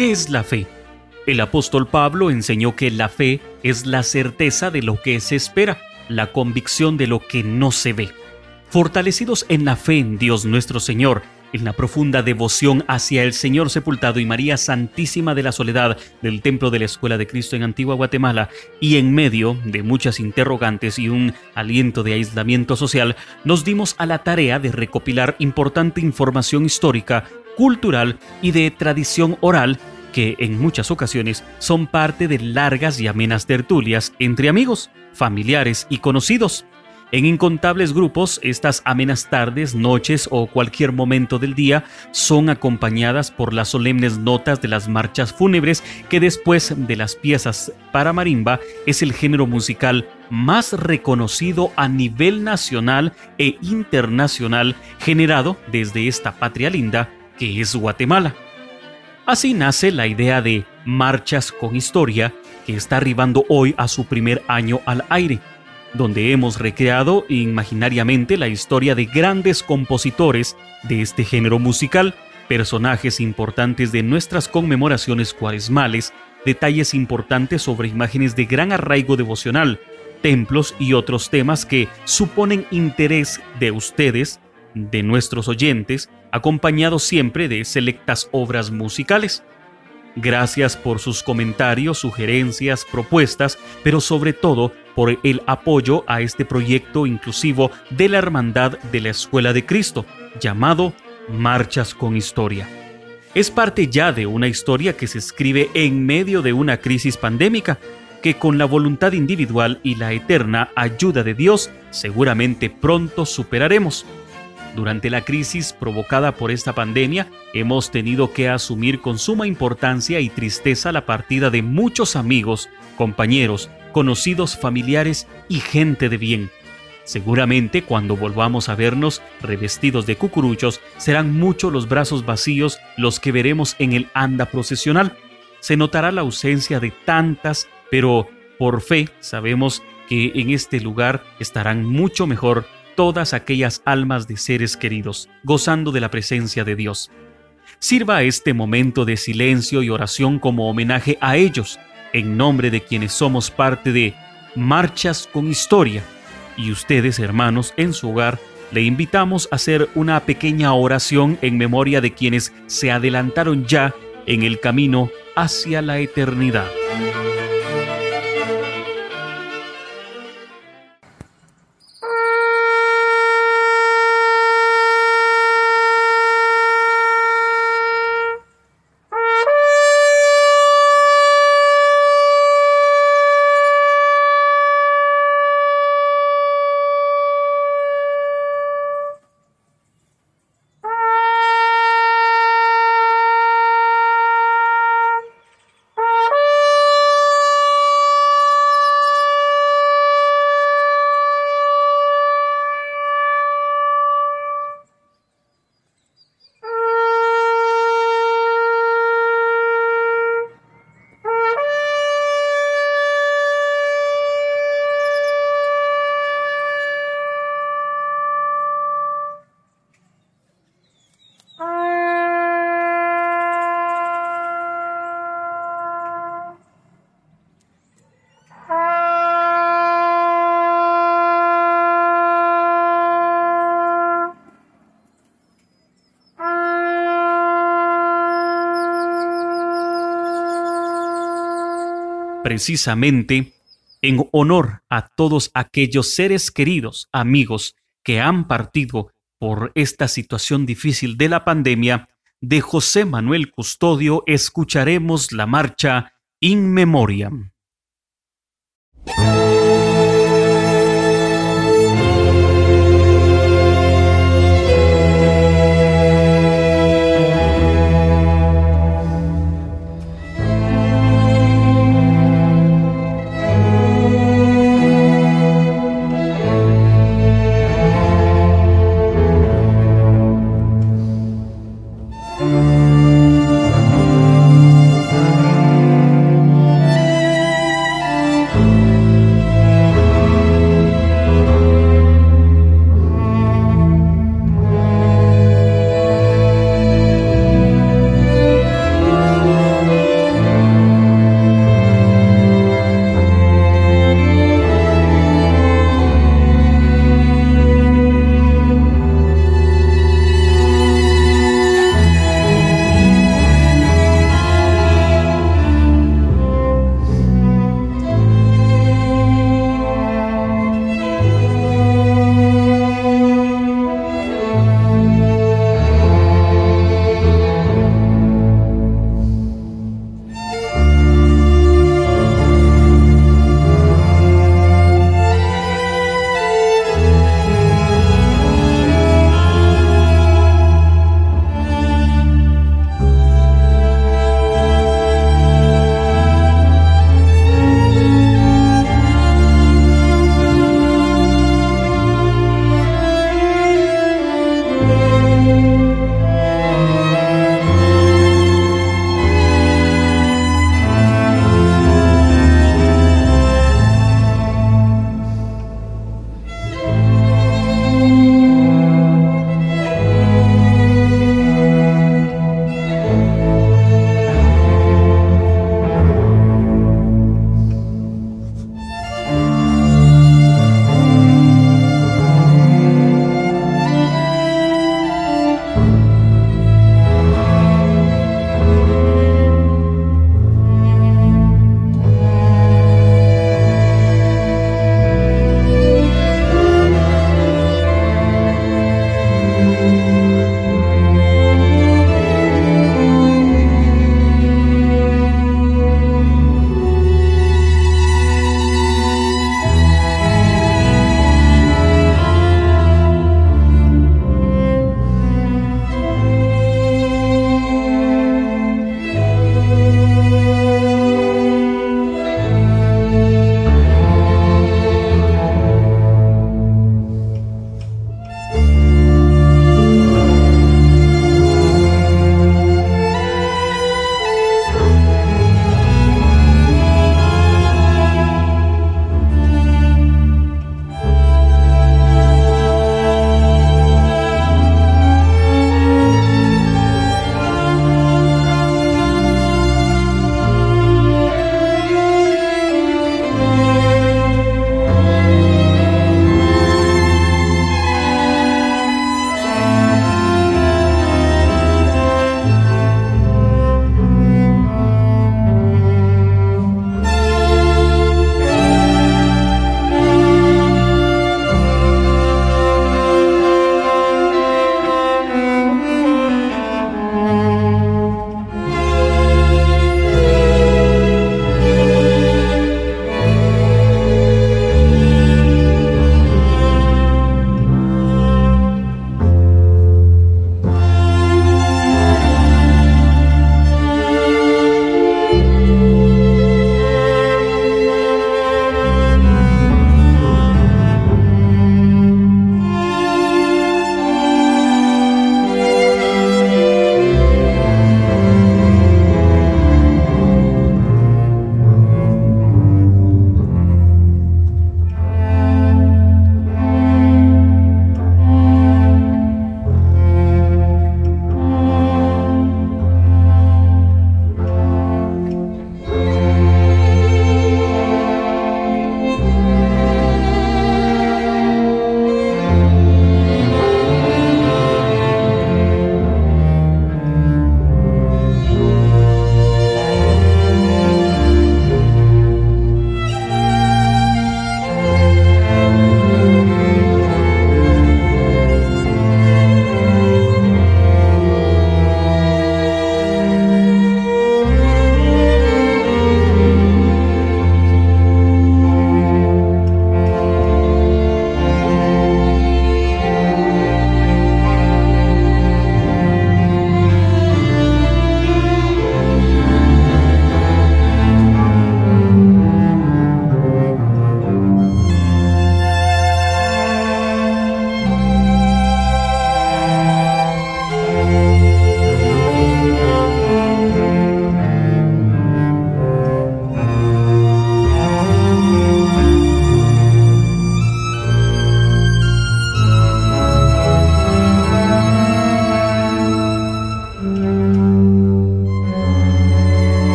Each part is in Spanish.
¿Qué es la fe? El apóstol Pablo enseñó que la fe es la certeza de lo que se espera, la convicción de lo que no se ve. Fortalecidos en la fe en Dios nuestro Señor, en la profunda devoción hacia el Señor sepultado y María Santísima de la Soledad del Templo de la Escuela de Cristo en Antigua Guatemala, y en medio de muchas interrogantes y un aliento de aislamiento social, nos dimos a la tarea de recopilar importante información histórica, cultural y de tradición oral que en muchas ocasiones son parte de largas y amenas tertulias entre amigos, familiares y conocidos. En incontables grupos, estas amenas tardes, noches o cualquier momento del día son acompañadas por las solemnes notas de las marchas fúnebres que después de las piezas para marimba es el género musical más reconocido a nivel nacional e internacional generado desde esta patria linda que es Guatemala. Así nace la idea de Marchas con Historia, que está arribando hoy a su primer año al aire, donde hemos recreado imaginariamente la historia de grandes compositores de este género musical, personajes importantes de nuestras conmemoraciones cuaresmales, detalles importantes sobre imágenes de gran arraigo devocional, templos y otros temas que suponen interés de ustedes, de nuestros oyentes, acompañado siempre de selectas obras musicales. Gracias por sus comentarios, sugerencias, propuestas, pero sobre todo por el apoyo a este proyecto inclusivo de la Hermandad de la Escuela de Cristo, llamado Marchas con Historia. Es parte ya de una historia que se escribe en medio de una crisis pandémica, que con la voluntad individual y la eterna ayuda de Dios seguramente pronto superaremos. Durante la crisis provocada por esta pandemia, hemos tenido que asumir con suma importancia y tristeza la partida de muchos amigos, compañeros, conocidos, familiares y gente de bien. Seguramente cuando volvamos a vernos revestidos de cucuruchos, serán muchos los brazos vacíos los que veremos en el anda procesional. Se notará la ausencia de tantas, pero por fe sabemos que en este lugar estarán mucho mejor todas aquellas almas de seres queridos, gozando de la presencia de Dios. Sirva este momento de silencio y oración como homenaje a ellos, en nombre de quienes somos parte de Marchas con Historia. Y ustedes, hermanos, en su hogar, le invitamos a hacer una pequeña oración en memoria de quienes se adelantaron ya en el camino hacia la eternidad. Precisamente en honor a todos aquellos seres queridos, amigos que han partido por esta situación difícil de la pandemia, de José Manuel Custodio escucharemos la marcha In Memoriam.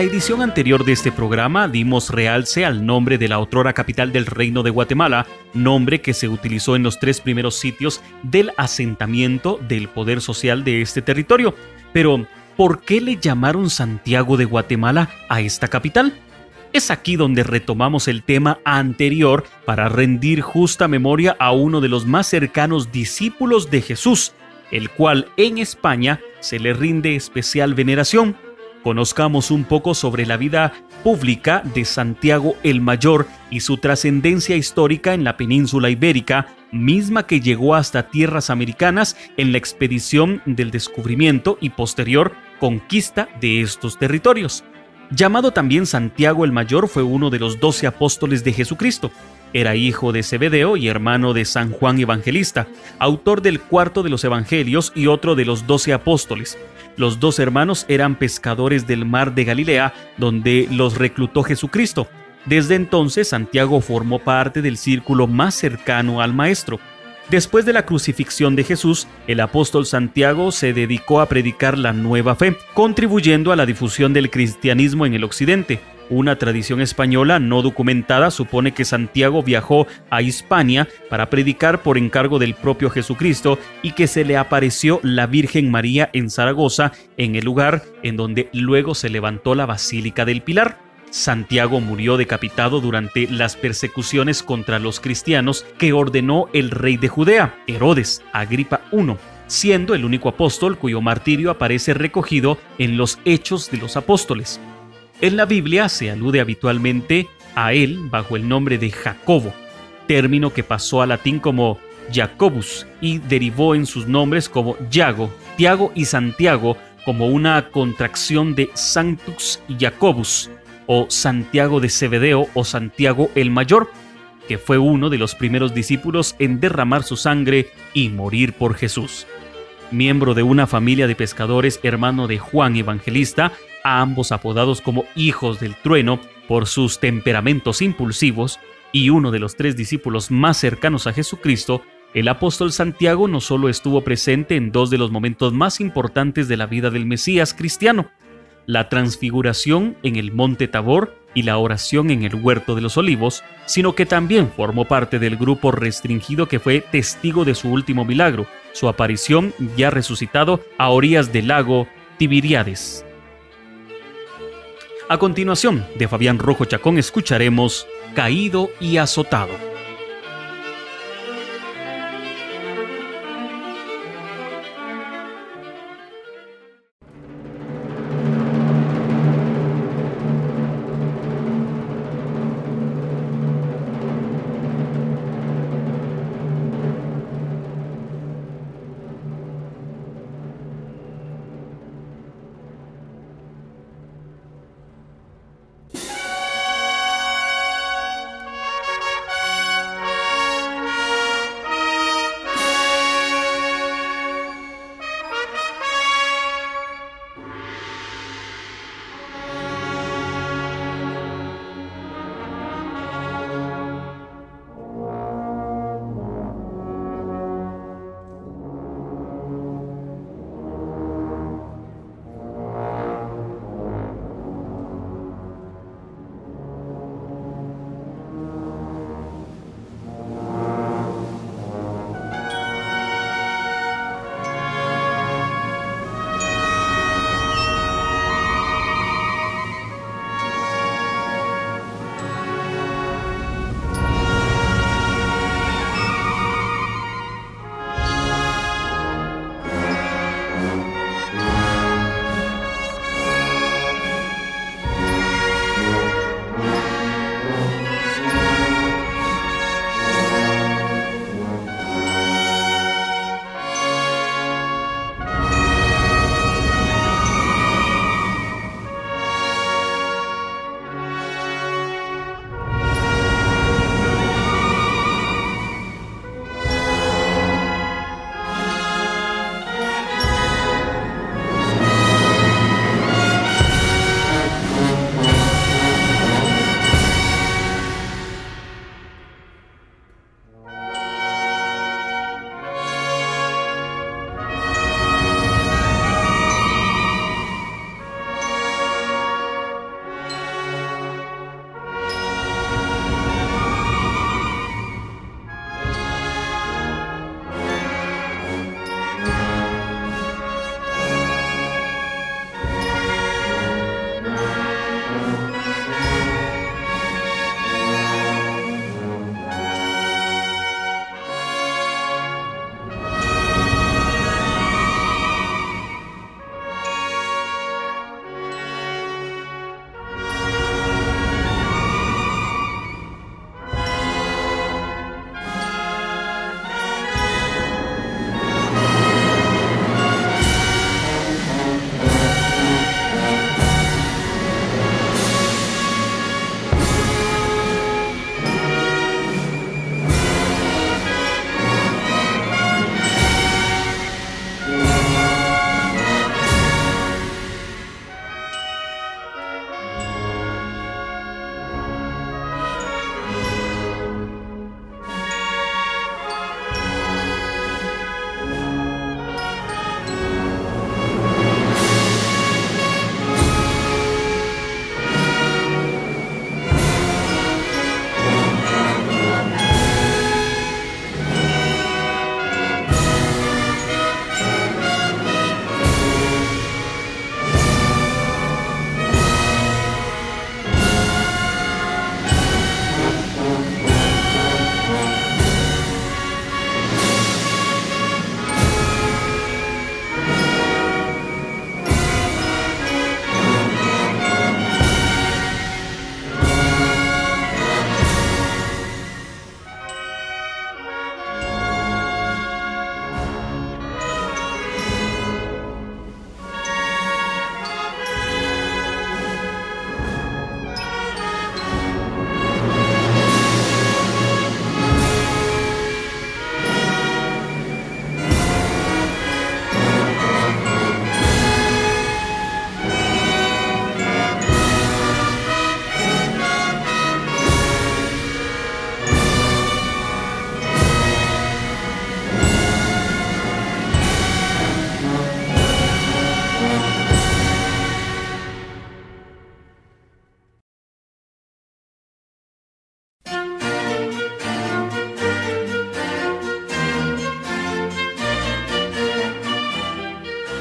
La edición anterior de este programa dimos realce al nombre de la otrora capital del Reino de Guatemala, nombre que se utilizó en los tres primeros sitios del asentamiento del poder social de este territorio. Pero, ¿por qué le llamaron Santiago de Guatemala a esta capital? Es aquí donde retomamos el tema anterior para rendir justa memoria a uno de los más cercanos discípulos de Jesús, el cual en España se le rinde especial veneración conozcamos un poco sobre la vida pública de Santiago el Mayor y su trascendencia histórica en la península ibérica, misma que llegó hasta tierras americanas en la expedición del descubrimiento y posterior conquista de estos territorios. Llamado también Santiago el Mayor, fue uno de los doce apóstoles de Jesucristo. Era hijo de Zebedeo y hermano de San Juan Evangelista, autor del cuarto de los Evangelios y otro de los doce apóstoles. Los dos hermanos eran pescadores del mar de Galilea, donde los reclutó Jesucristo. Desde entonces Santiago formó parte del círculo más cercano al Maestro. Después de la crucifixión de Jesús, el apóstol Santiago se dedicó a predicar la nueva fe, contribuyendo a la difusión del cristianismo en el occidente. Una tradición española no documentada supone que Santiago viajó a Hispania para predicar por encargo del propio Jesucristo y que se le apareció la Virgen María en Zaragoza, en el lugar en donde luego se levantó la Basílica del Pilar. Santiago murió decapitado durante las persecuciones contra los cristianos que ordenó el rey de Judea, Herodes, Agripa I, siendo el único apóstol cuyo martirio aparece recogido en los Hechos de los Apóstoles. En la Biblia se alude habitualmente a él bajo el nombre de Jacobo, término que pasó al latín como Jacobus y derivó en sus nombres como Yago, Tiago y Santiago como una contracción de Sanctus Jacobus o Santiago de Cebedeo o Santiago el Mayor, que fue uno de los primeros discípulos en derramar su sangre y morir por Jesús. Miembro de una familia de pescadores hermano de Juan Evangelista, a ambos apodados como hijos del trueno por sus temperamentos impulsivos, y uno de los tres discípulos más cercanos a Jesucristo, el apóstol Santiago no solo estuvo presente en dos de los momentos más importantes de la vida del Mesías cristiano, la transfiguración en el monte Tabor y la oración en el huerto de los olivos, sino que también formó parte del grupo restringido que fue testigo de su último milagro, su aparición ya resucitado a orillas del lago Tibiriades. A continuación, de Fabián Rojo Chacón escucharemos Caído y Azotado.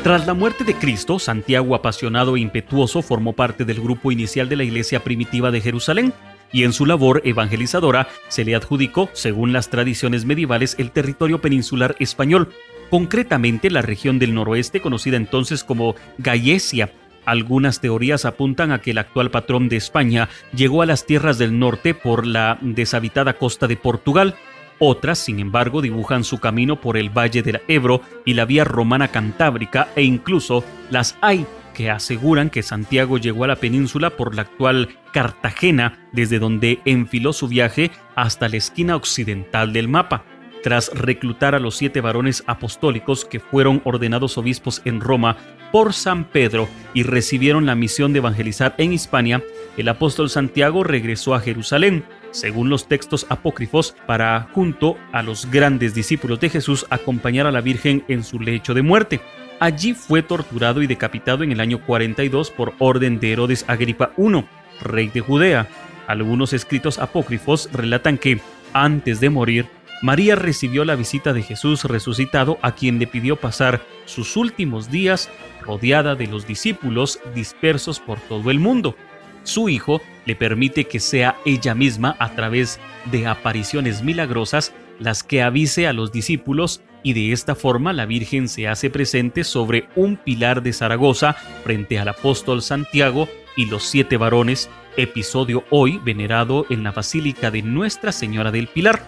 Tras la muerte de Cristo, Santiago, apasionado e impetuoso, formó parte del grupo inicial de la iglesia primitiva de Jerusalén, y en su labor evangelizadora se le adjudicó, según las tradiciones medievales, el territorio peninsular español, concretamente la región del noroeste conocida entonces como Gallaecia. Algunas teorías apuntan a que el actual patrón de España llegó a las tierras del norte por la deshabitada costa de Portugal. Otras, sin embargo, dibujan su camino por el valle del Ebro y la vía romana cantábrica e incluso las hay que aseguran que Santiago llegó a la península por la actual Cartagena, desde donde enfiló su viaje hasta la esquina occidental del mapa. Tras reclutar a los siete varones apostólicos que fueron ordenados obispos en Roma por San Pedro y recibieron la misión de evangelizar en Hispania, el apóstol Santiago regresó a Jerusalén, según los textos apócrifos, para, junto a los grandes discípulos de Jesús, acompañar a la Virgen en su lecho de muerte. Allí fue torturado y decapitado en el año 42 por orden de Herodes Agripa I, rey de Judea. Algunos escritos apócrifos relatan que, antes de morir, María recibió la visita de Jesús resucitado a quien le pidió pasar sus últimos días rodeada de los discípulos dispersos por todo el mundo. Su hijo le permite que sea ella misma a través de apariciones milagrosas las que avise a los discípulos y de esta forma la Virgen se hace presente sobre un pilar de Zaragoza frente al apóstol Santiago y los siete varones, episodio hoy venerado en la Basílica de Nuestra Señora del Pilar.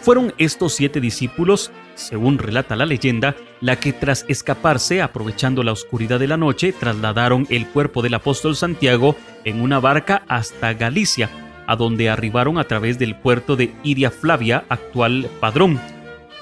Fueron estos siete discípulos, según relata la leyenda, la que tras escaparse, aprovechando la oscuridad de la noche, trasladaron el cuerpo del apóstol Santiago en una barca hasta Galicia, a donde arribaron a través del puerto de Iria Flavia, actual Padrón.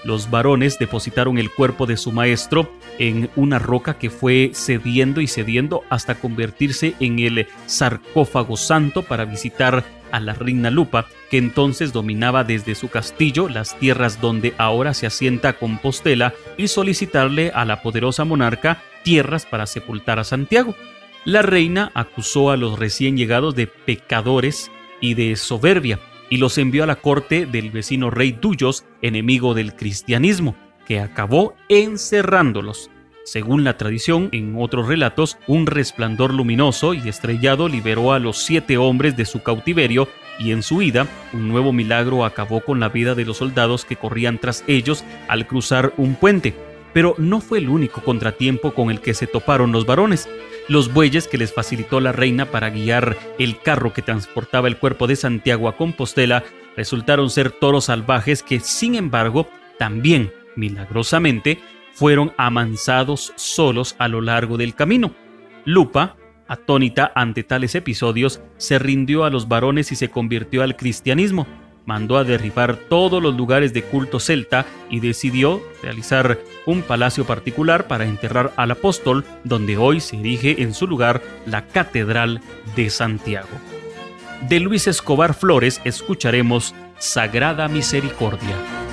Los varones depositaron el cuerpo de su maestro en una roca que fue cediendo y cediendo hasta convertirse en el sarcófago santo para visitar a la reina Lupa, que entonces dominaba desde su castillo las tierras donde ahora se asienta Compostela, y solicitarle a la poderosa monarca tierras para sepultar a Santiago. La reina acusó a los recién llegados de pecadores y de soberbia, y los envió a la corte del vecino rey Duyos, enemigo del cristianismo, que acabó encerrándolos. Según la tradición, en otros relatos, un resplandor luminoso y estrellado liberó a los siete hombres de su cautiverio y en su ida, un nuevo milagro acabó con la vida de los soldados que corrían tras ellos al cruzar un puente. Pero no fue el único contratiempo con el que se toparon los varones. Los bueyes que les facilitó la reina para guiar el carro que transportaba el cuerpo de Santiago a Compostela resultaron ser toros salvajes que, sin embargo, también, milagrosamente, fueron amansados solos a lo largo del camino. Lupa, atónita ante tales episodios, se rindió a los varones y se convirtió al cristianismo mandó a derribar todos los lugares de culto celta y decidió realizar un palacio particular para enterrar al apóstol, donde hoy se erige en su lugar la Catedral de Santiago. De Luis Escobar Flores escucharemos Sagrada Misericordia.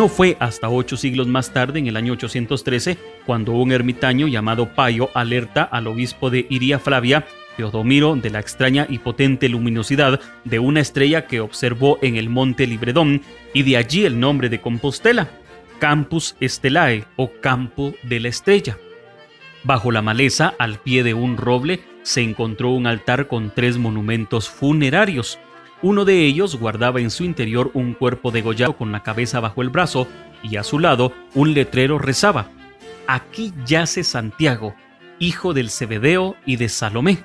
No fue hasta ocho siglos más tarde, en el año 813, cuando un ermitaño llamado Payo alerta al obispo de Iria Flavia, Teodomiro, de la extraña y potente luminosidad de una estrella que observó en el monte Libredón, y de allí el nombre de Compostela, Campus Stellae o Campo de la Estrella. Bajo la maleza, al pie de un roble, se encontró un altar con tres monumentos funerarios. Uno de ellos guardaba en su interior un cuerpo degollado con la cabeza bajo el brazo y a su lado un letrero rezaba, Aquí yace Santiago, hijo del Cebedeo y de Salomé.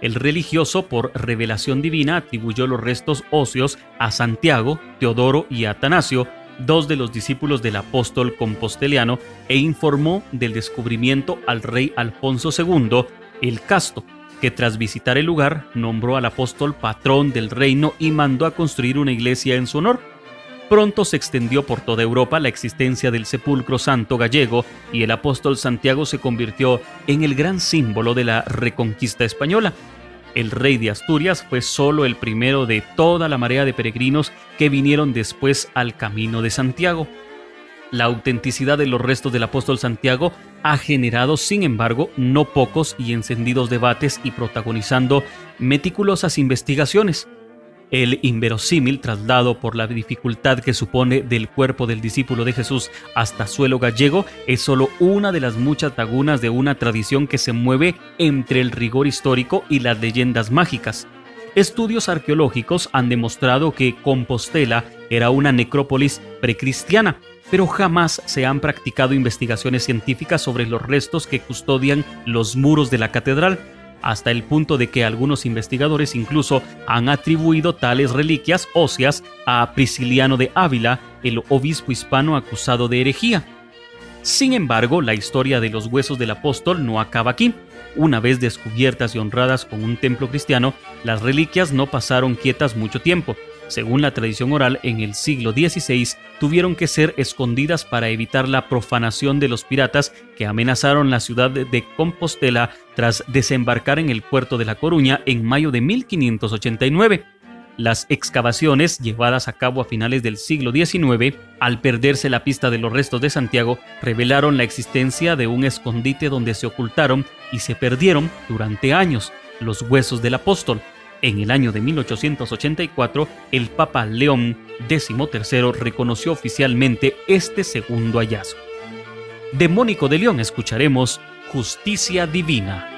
El religioso, por revelación divina, atribuyó los restos óseos a Santiago, Teodoro y Atanasio, dos de los discípulos del apóstol composteliano, e informó del descubrimiento al rey Alfonso II el Casto, que tras visitar el lugar nombró al apóstol patrón del reino y mandó a construir una iglesia en su honor. Pronto se extendió por toda Europa la existencia del sepulcro santo gallego y el apóstol Santiago se convirtió en el gran símbolo de la reconquista española. El rey de Asturias fue solo el primero de toda la marea de peregrinos que vinieron después al camino de Santiago. La autenticidad de los restos del apóstol Santiago ha generado, sin embargo, no pocos y encendidos debates y protagonizando meticulosas investigaciones. El inverosímil traslado por la dificultad que supone del cuerpo del discípulo de Jesús hasta suelo gallego es solo una de las muchas lagunas de una tradición que se mueve entre el rigor histórico y las leyendas mágicas. Estudios arqueológicos han demostrado que Compostela era una necrópolis precristiana, pero jamás se han practicado investigaciones científicas sobre los restos que custodian los muros de la catedral hasta el punto de que algunos investigadores incluso han atribuido tales reliquias óseas a Prisciliano de Ávila, el obispo hispano acusado de herejía. Sin embargo, la historia de los huesos del apóstol no acaba aquí. Una vez descubiertas y honradas con un templo cristiano, las reliquias no pasaron quietas mucho tiempo, según la tradición oral, en el siglo XVI tuvieron que ser escondidas para evitar la profanación de los piratas que amenazaron la ciudad de Compostela tras desembarcar en el puerto de La Coruña en mayo de 1589. Las excavaciones llevadas a cabo a finales del siglo XIX, al perderse la pista de los restos de Santiago, revelaron la existencia de un escondite donde se ocultaron y se perdieron durante años los huesos del apóstol, en el año de 1884, el Papa León XIII reconoció oficialmente este segundo hallazgo. De Mónico de León escucharemos Justicia Divina.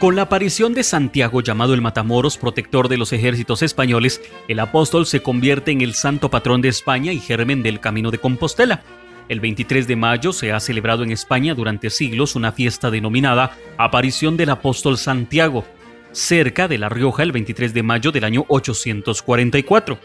Con la aparición de Santiago llamado el Matamoros, protector de los ejércitos españoles, el apóstol se convierte en el santo patrón de España y germen del Camino de Compostela. El 23 de mayo se ha celebrado en España durante siglos una fiesta denominada Aparición del Apóstol Santiago, cerca de La Rioja el 23 de mayo del año 844.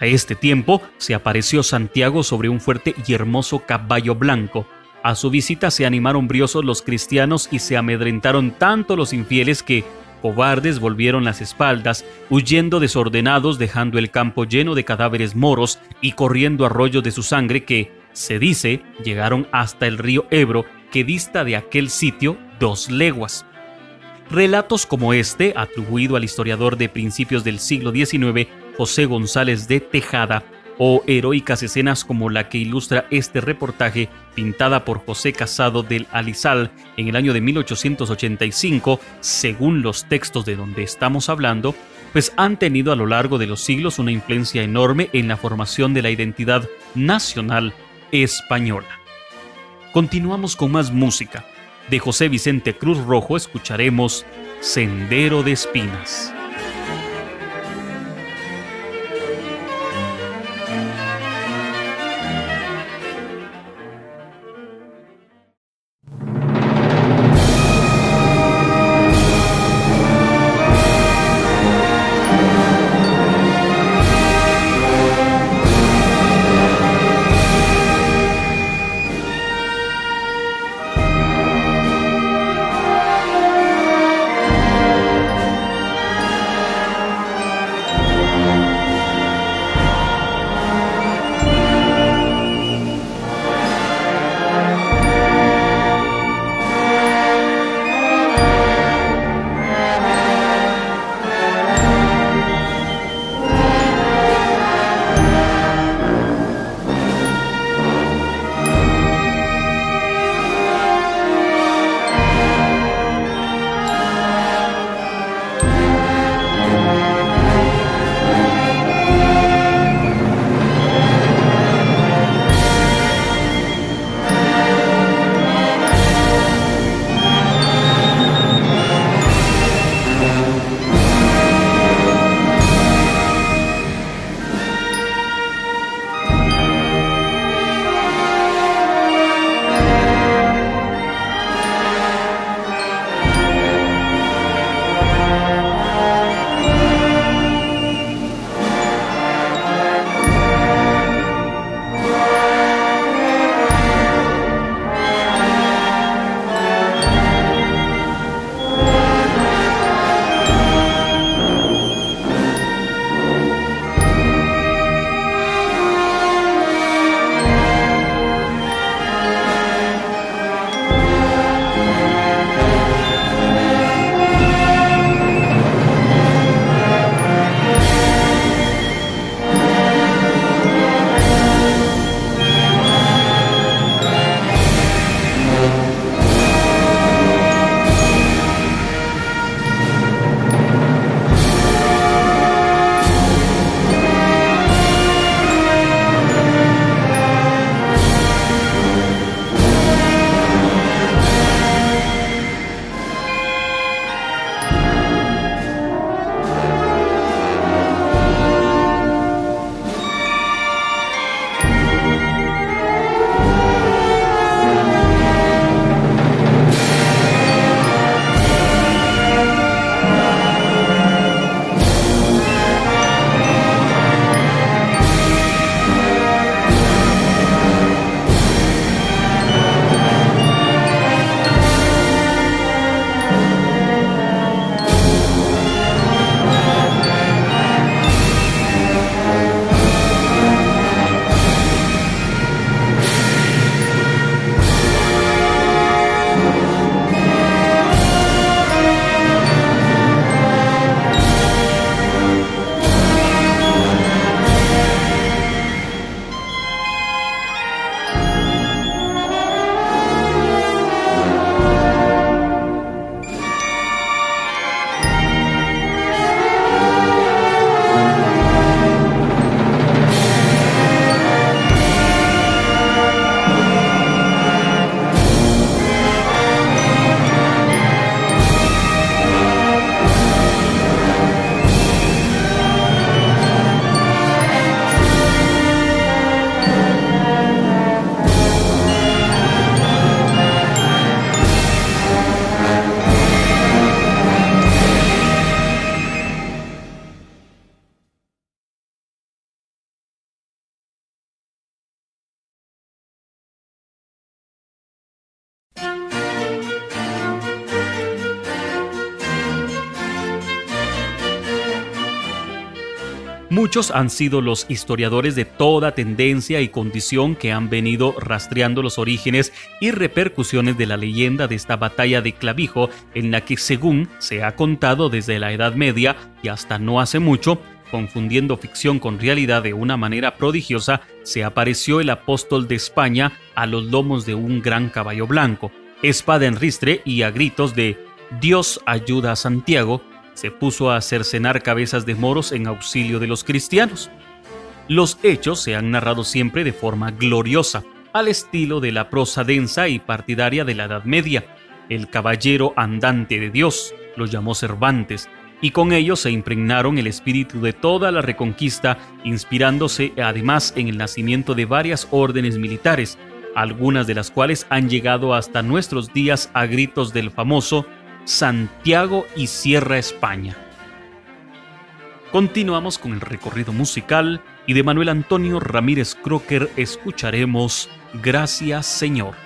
A este tiempo se apareció Santiago sobre un fuerte y hermoso caballo blanco, a su visita se animaron briosos los cristianos y se amedrentaron tanto los infieles que, cobardes, volvieron las espaldas, huyendo desordenados, dejando el campo lleno de cadáveres moros y corriendo arroyos de su sangre que, se dice, llegaron hasta el río Ebro, que dista de aquel sitio dos leguas. Relatos como este, atribuido al historiador de principios del siglo XIX, José González de Tejada, o heroicas escenas como la que ilustra este reportaje pintada por José Casado del Alizal en el año de 1885, según los textos de donde estamos hablando, pues han tenido a lo largo de los siglos una influencia enorme en la formación de la identidad nacional española. Continuamos con más música. De José Vicente Cruz Rojo escucharemos Sendero de Espinas. Muchos han sido los historiadores de toda tendencia y condición que han venido rastreando los orígenes y repercusiones de la leyenda de esta batalla de Clavijo, en la que según se ha contado desde la Edad Media y hasta no hace mucho, confundiendo ficción con realidad de una manera prodigiosa, se apareció el apóstol de España a los lomos de un gran caballo blanco, espada en ristre y a gritos de Dios ayuda a Santiago, se puso a cercenar cabezas de moros en auxilio de los cristianos. Los hechos se han narrado siempre de forma gloriosa, al estilo de la prosa densa y partidaria de la Edad Media. El caballero andante de Dios, lo llamó Cervantes, y con ello se impregnaron el espíritu de toda la reconquista, inspirándose además en el nacimiento de varias órdenes militares, algunas de las cuales han llegado hasta nuestros días a gritos del famoso Santiago y Sierra España. Continuamos con el recorrido musical y de Manuel Antonio Ramírez Crocker escucharemos Gracias Señor.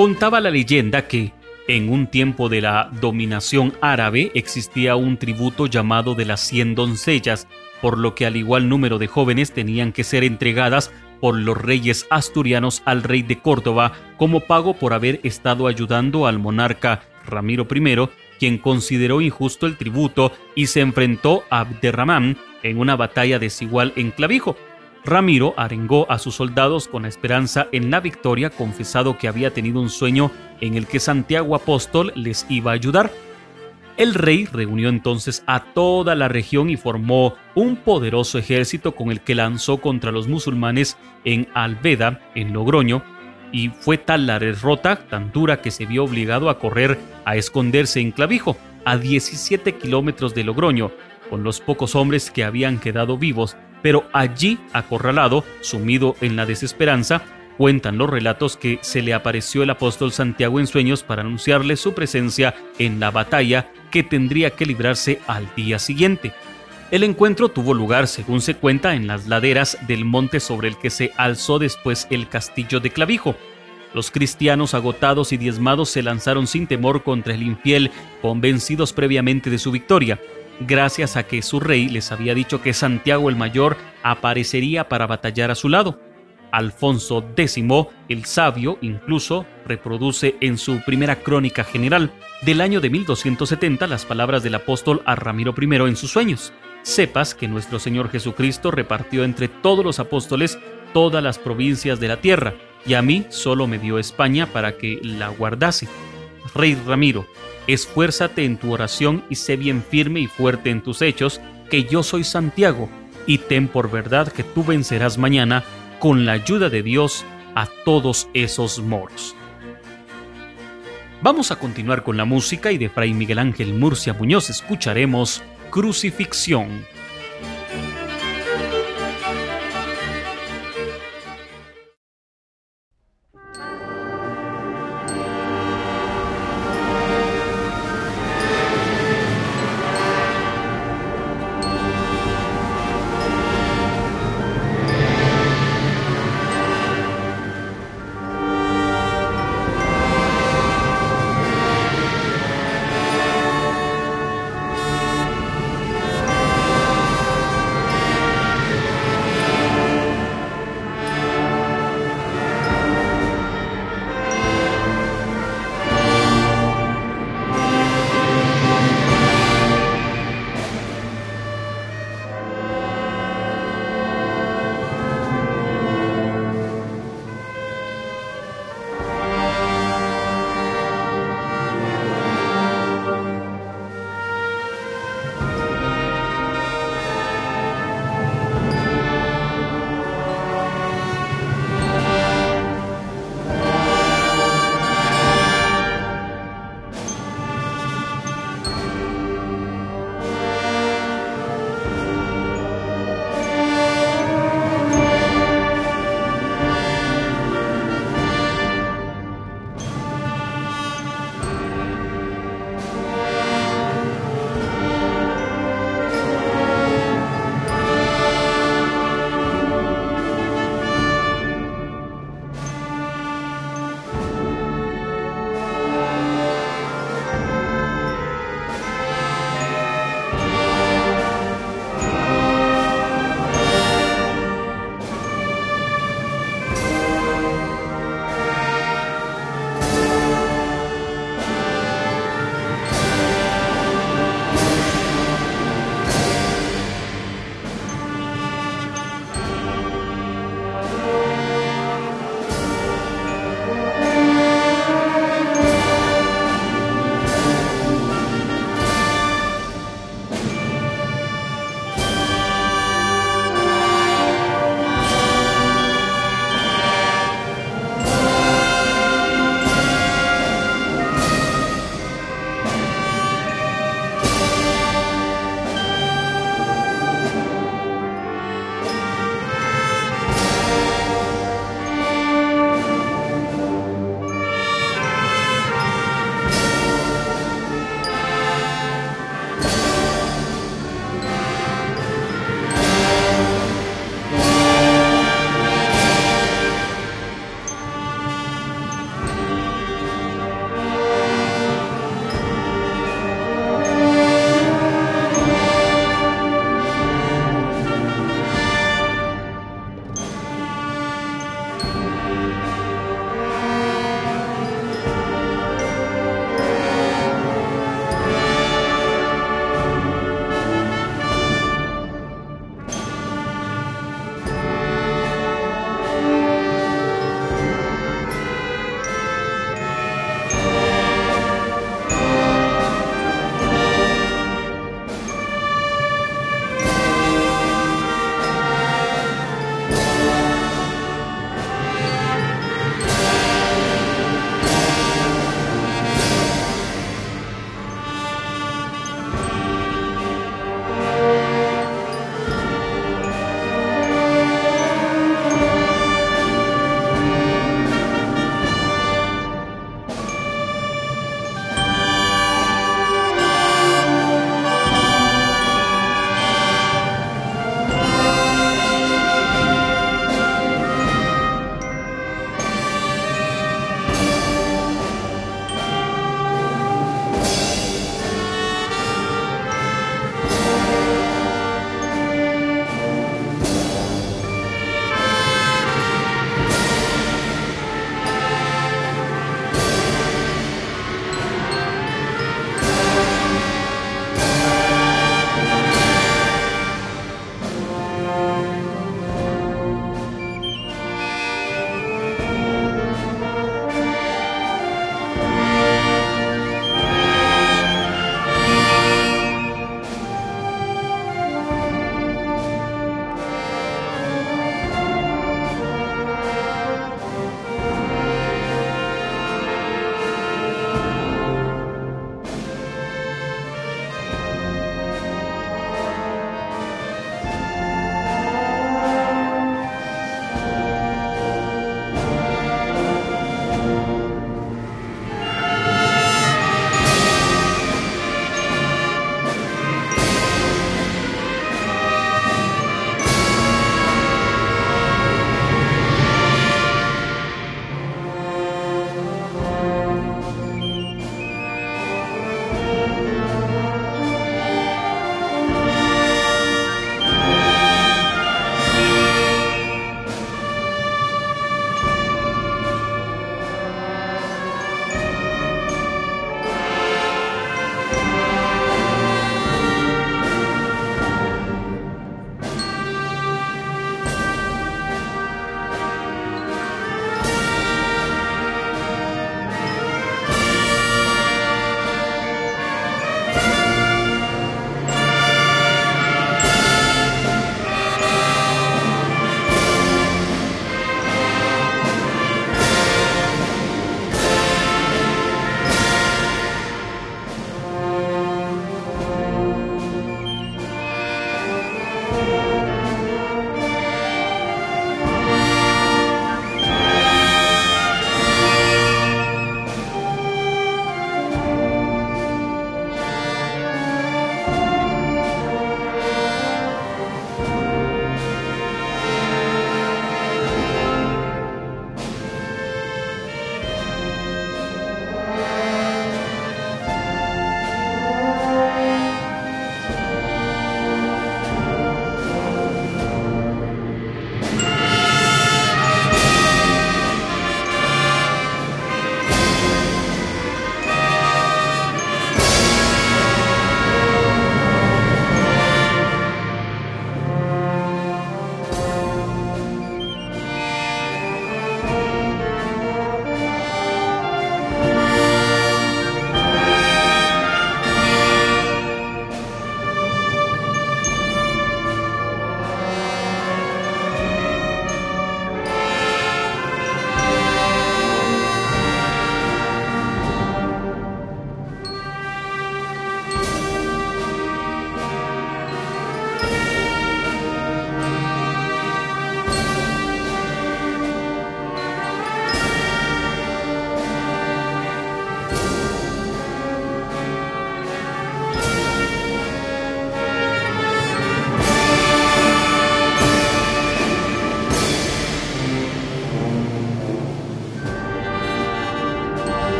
Contaba la leyenda que, en un tiempo de la dominación árabe, existía un tributo llamado de las cien doncellas, por lo que al igual número de jóvenes tenían que ser entregadas por los reyes asturianos al rey de Córdoba como pago por haber estado ayudando al monarca Ramiro I, quien consideró injusto el tributo y se enfrentó a Abderramán en una batalla desigual en Clavijo. Ramiro arengó a sus soldados con esperanza en la victoria, confesado que había tenido un sueño en el que Santiago Apóstol les iba a ayudar. El rey reunió entonces a toda la región y formó un poderoso ejército con el que lanzó contra los musulmanes en Alveda, en Logroño, y fue tal la derrota tan dura que se vio obligado a correr a esconderse en Clavijo, a 17 kilómetros de Logroño, con los pocos hombres que habían quedado vivos, pero allí, acorralado, sumido en la desesperanza, cuentan los relatos que se le apareció el apóstol Santiago en sueños para anunciarle su presencia en la batalla que tendría que librarse al día siguiente. El encuentro tuvo lugar, según se cuenta, en las laderas del monte sobre el que se alzó después el castillo de Clavijo. Los cristianos agotados y diezmados se lanzaron sin temor contra el infiel, convencidos previamente de su victoria, gracias a que su rey les había dicho que Santiago el Mayor aparecería para batallar a su lado. Alfonso X, el sabio, incluso reproduce en su primera crónica general del año de 1270 las palabras del apóstol a Ramiro I en sus sueños sepas que nuestro Señor Jesucristo repartió entre todos los apóstoles todas las provincias de la tierra, y a mí solo me dio España para que la guardase. Rey Ramiro, esfuérzate en tu oración y sé bien firme y fuerte en tus hechos, que yo soy Santiago, y ten por verdad que tú vencerás mañana, con la ayuda de Dios, a todos esos moros. Vamos a continuar con la música y de Fray Miguel Ángel Murcia Muñoz escucharemos Crucifixión.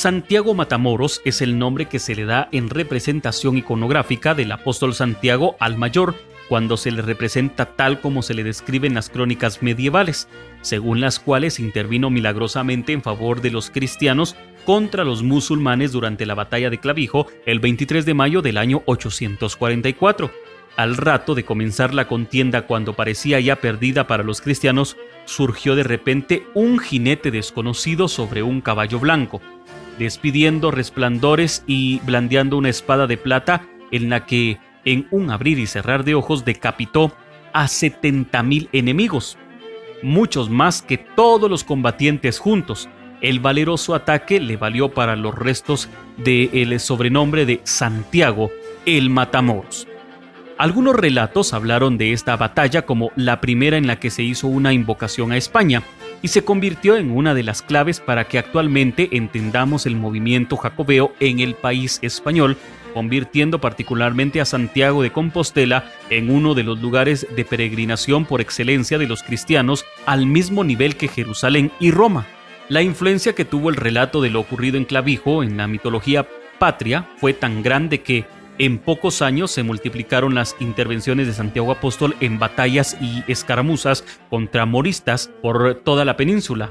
Santiago Matamoros es el nombre que se le da en representación iconográfica del apóstol Santiago al mayor, cuando se le representa tal como se le describe en las crónicas medievales, según las cuales intervino milagrosamente en favor de los cristianos contra los musulmanes durante la batalla de Clavijo el 23 de mayo del año 844. Al rato de comenzar la contienda cuando parecía ya perdida para los cristianos, surgió de repente un jinete desconocido sobre un caballo blanco, despidiendo resplandores y blandeando una espada de plata en la que en un abrir y cerrar de ojos decapitó a 70.000 enemigos, muchos más que todos los combatientes juntos. El valeroso ataque le valió para los restos del sobrenombre de Santiago, el Matamoros. Algunos relatos hablaron de esta batalla como la primera en la que se hizo una invocación a España y se convirtió en una de las claves para que actualmente entendamos el movimiento jacobeo en el país español convirtiendo particularmente a Santiago de Compostela en uno de los lugares de peregrinación por excelencia de los cristianos al mismo nivel que Jerusalén y Roma. La influencia que tuvo el relato de lo ocurrido en Clavijo en la mitología patria fue tan grande que en pocos años se multiplicaron las intervenciones de Santiago Apóstol en batallas y escaramuzas contra moristas por toda la península.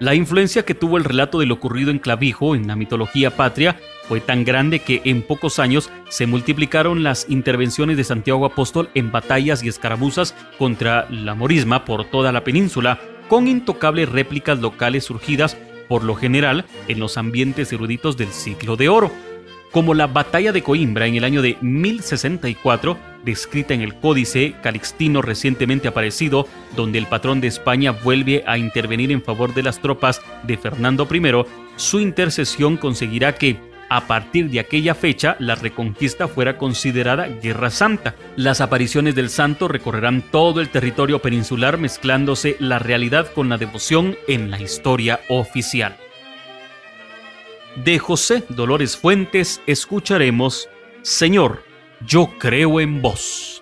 La influencia que tuvo el relato de lo ocurrido en Clavijo en la mitología patria fue tan grande que en pocos años se multiplicaron las intervenciones de Santiago Apóstol en batallas y escaramuzas contra la morisma por toda la península, con intocables réplicas locales surgidas por lo general en los ambientes eruditos del siglo de oro como la batalla de Coimbra en el año de 1064, descrita en el Códice Calixtino recientemente aparecido, donde el patrón de España vuelve a intervenir en favor de las tropas de Fernando I, su intercesión conseguirá que, a partir de aquella fecha, la reconquista fuera considerada Guerra Santa. Las apariciones del santo recorrerán todo el territorio peninsular mezclándose la realidad con la devoción en la historia oficial. De José Dolores Fuentes escucharemos Señor, yo creo en vos.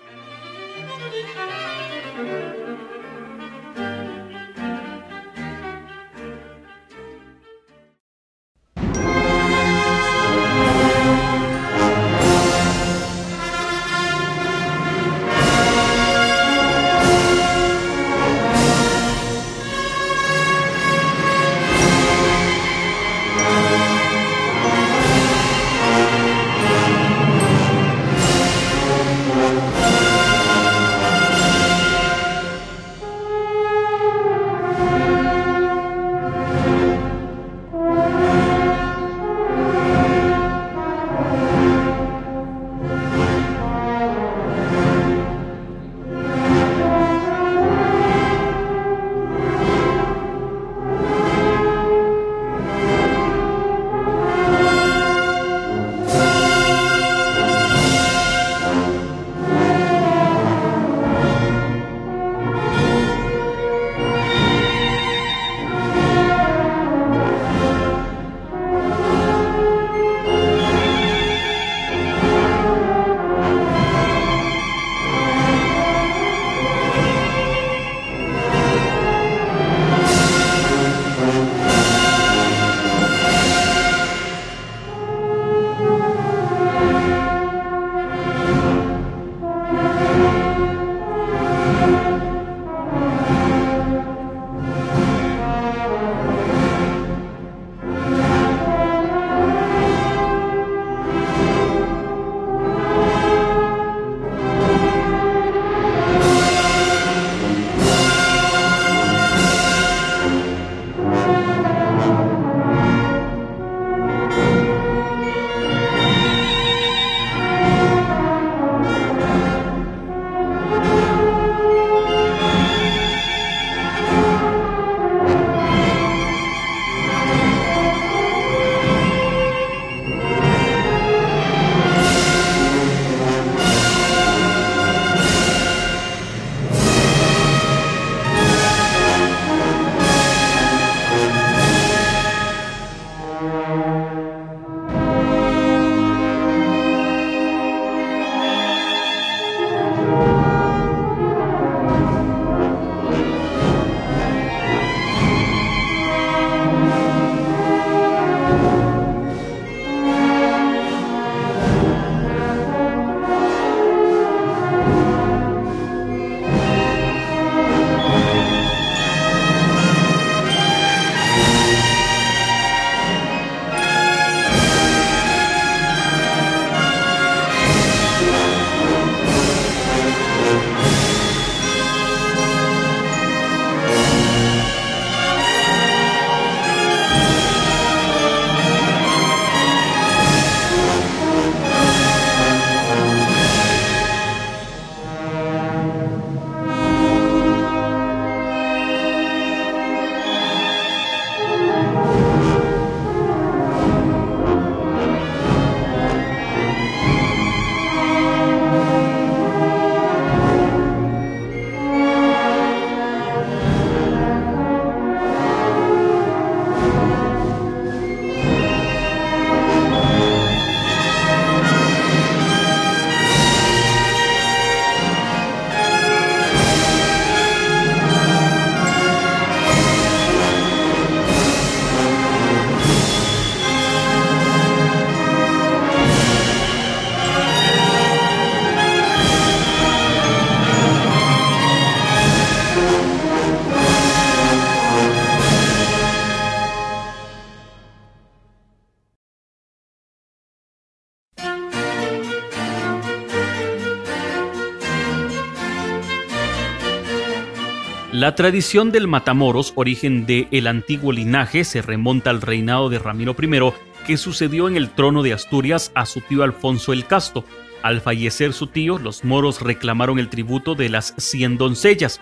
La tradición del Matamoros, origen del el antiguo linaje, se remonta al reinado de Ramiro I, que sucedió en el trono de Asturias a su tío Alfonso el Casto. Al fallecer su tío, los moros reclamaron el tributo de las cien doncellas.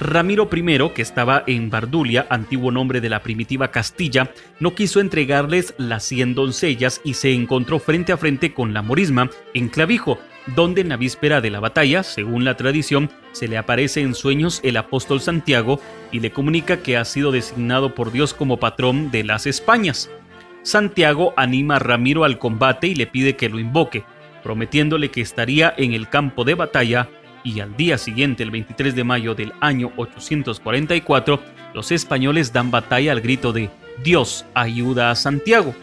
Ramiro I, que estaba en Bardulia, antiguo nombre de la primitiva Castilla, no quiso entregarles las cien doncellas y se encontró frente a frente con la morisma en Clavijo, donde en la víspera de la batalla, según la tradición, se le aparece en sueños el apóstol Santiago y le comunica que ha sido designado por Dios como patrón de las Españas. Santiago anima a Ramiro al combate y le pide que lo invoque, prometiéndole que estaría en el campo de batalla y al día siguiente, el 23 de mayo del año 844, los españoles dan batalla al grito de Dios ayuda a Santiago.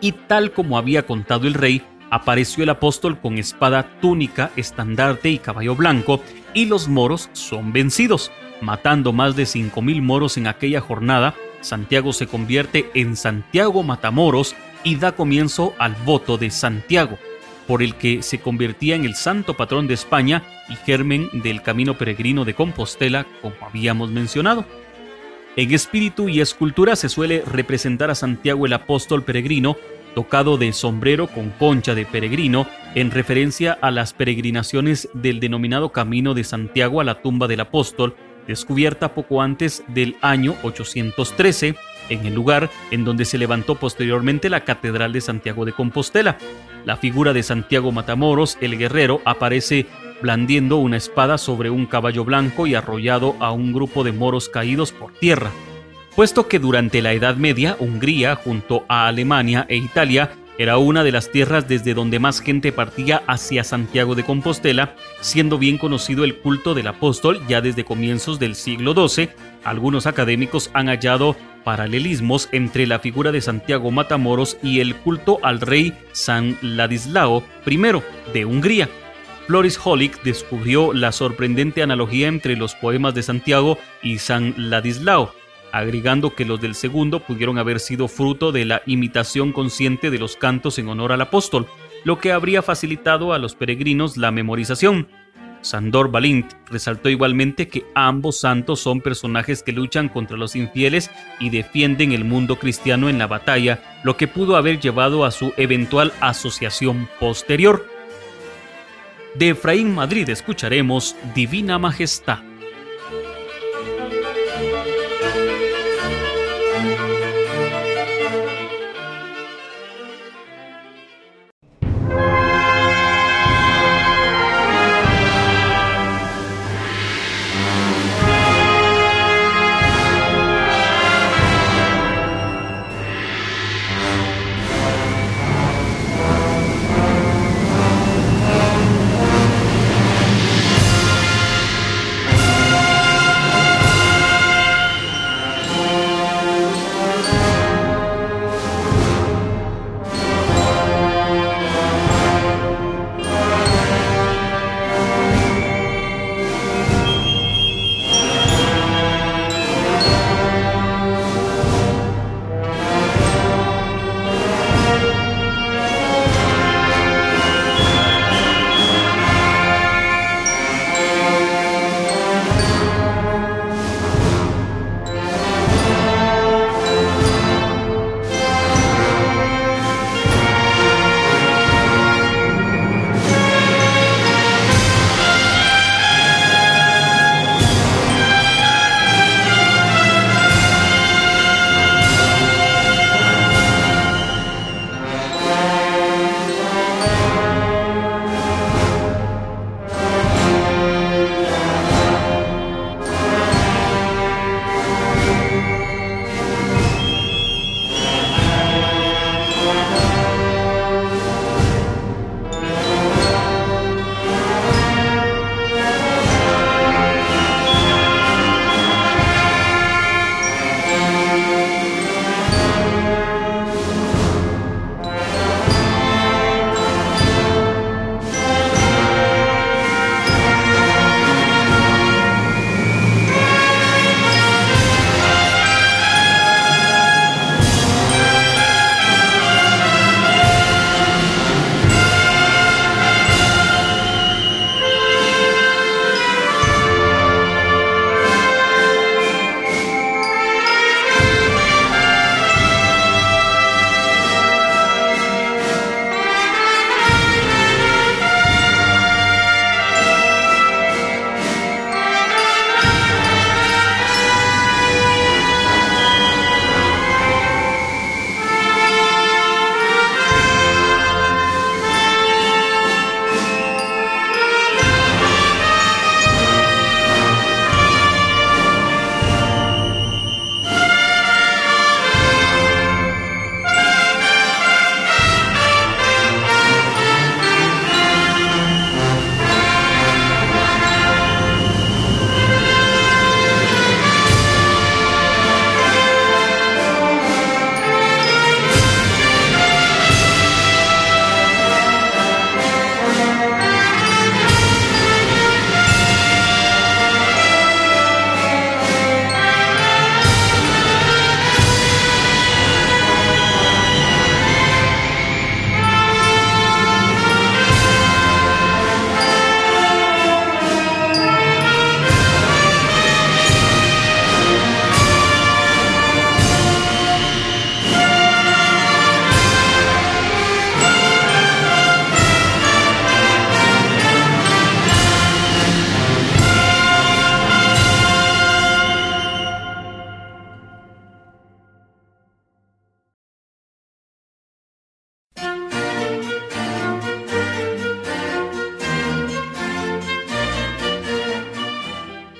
Y tal como había contado el rey, apareció el apóstol con espada, túnica, estandarte y caballo blanco, y los moros son vencidos. Matando más de 5.000 moros en aquella jornada, Santiago se convierte en Santiago Matamoros y da comienzo al voto de Santiago, por el que se convertía en el santo patrón de España y germen del camino peregrino de Compostela, como habíamos mencionado. En espíritu y escultura se suele representar a Santiago el apóstol peregrino tocado de sombrero con concha de peregrino, en referencia a las peregrinaciones del denominado Camino de Santiago a la tumba del apóstol, descubierta poco antes del año 813, en el lugar en donde se levantó posteriormente la Catedral de Santiago de Compostela. La figura de Santiago Matamoros, el guerrero, aparece blandiendo una espada sobre un caballo blanco y arrollado a un grupo de moros caídos por tierra puesto que durante la Edad Media Hungría, junto a Alemania e Italia, era una de las tierras desde donde más gente partía hacia Santiago de Compostela, siendo bien conocido el culto del apóstol ya desde comienzos del siglo XII. Algunos académicos han hallado paralelismos entre la figura de Santiago Matamoros y el culto al rey San Ladislao I de Hungría. Floris Holick descubrió la sorprendente analogía entre los poemas de Santiago y San Ladislao, agregando que los del segundo pudieron haber sido fruto de la imitación consciente de los cantos en honor al apóstol, lo que habría facilitado a los peregrinos la memorización. Sandor Balint resaltó igualmente que ambos santos son personajes que luchan contra los infieles y defienden el mundo cristiano en la batalla, lo que pudo haber llevado a su eventual asociación posterior. De Efraín Madrid escucharemos Divina Majestad.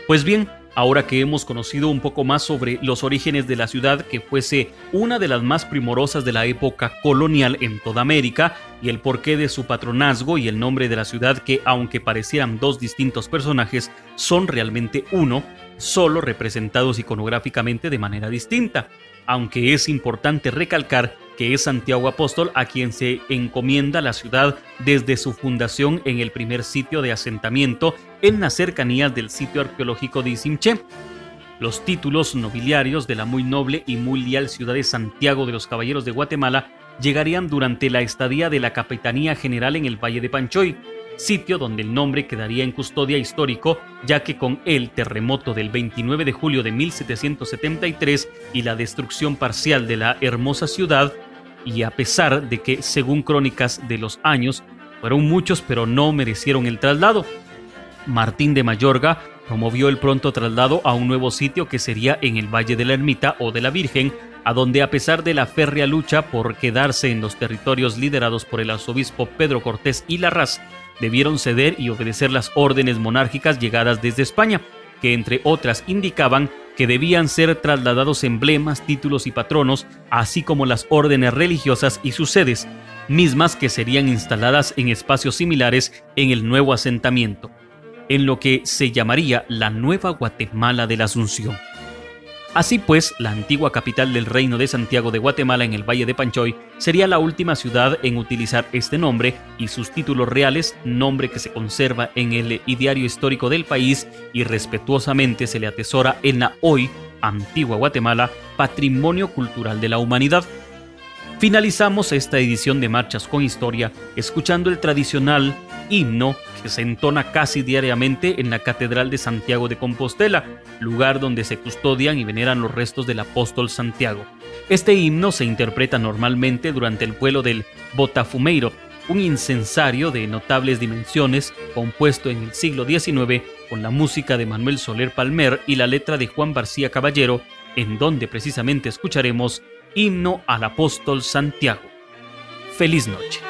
Pues bien, ahora que hemos conocido un poco más sobre los orígenes de la ciudad que fuese una de las más primorosas de la época colonial en toda América y el porqué de su patronazgo y el nombre de la ciudad que aunque parecieran dos distintos personajes son realmente uno, solo representados iconográficamente de manera distinta, aunque es importante recalcar que es Santiago Apóstol a quien se encomienda la ciudad desde su fundación en el primer sitio de asentamiento en las cercanías del sitio arqueológico de Isimché. Los títulos nobiliarios de la muy noble y muy leal ciudad de Santiago de los Caballeros de Guatemala llegarían durante la estadía de la Capitanía General en el Valle de Panchoy, sitio donde el nombre quedaría en custodia histórico, ya que con el terremoto del 29 de julio de 1773 y la destrucción parcial de la hermosa ciudad, y a pesar de que, según crónicas de los años, fueron muchos pero no merecieron el traslado, Martín de Mayorga promovió el pronto traslado a un nuevo sitio que sería en el Valle de la Ermita o de la Virgen, a donde a pesar de la férrea lucha por quedarse en los territorios liderados por el arzobispo Pedro Cortés y Larraz, debieron ceder y obedecer las órdenes monárquicas llegadas desde España, que entre otras indicaban que debían ser trasladados emblemas, títulos y patronos, así como las órdenes religiosas y sus sedes, mismas que serían instaladas en espacios similares en el nuevo asentamiento, en lo que se llamaría la Nueva Guatemala de la Asunción. Así pues, la antigua capital del reino de Santiago de Guatemala en el Valle de Panchoy sería la última ciudad en utilizar este nombre y sus títulos reales, nombre que se conserva en el ideario histórico del país y respetuosamente se le atesora en la hoy antigua Guatemala, patrimonio cultural de la humanidad. Finalizamos esta edición de Marchas con Historia escuchando el tradicional himno que se entona casi diariamente en la Catedral de Santiago de Compostela, lugar donde se custodian y veneran los restos del apóstol Santiago. Este himno se interpreta normalmente durante el vuelo del Botafumeiro, un incensario de notables dimensiones compuesto en el siglo XIX con la música de Manuel Soler Palmer y la letra de Juan García Caballero, en donde precisamente escucharemos Himno al Apóstol Santiago. Feliz noche.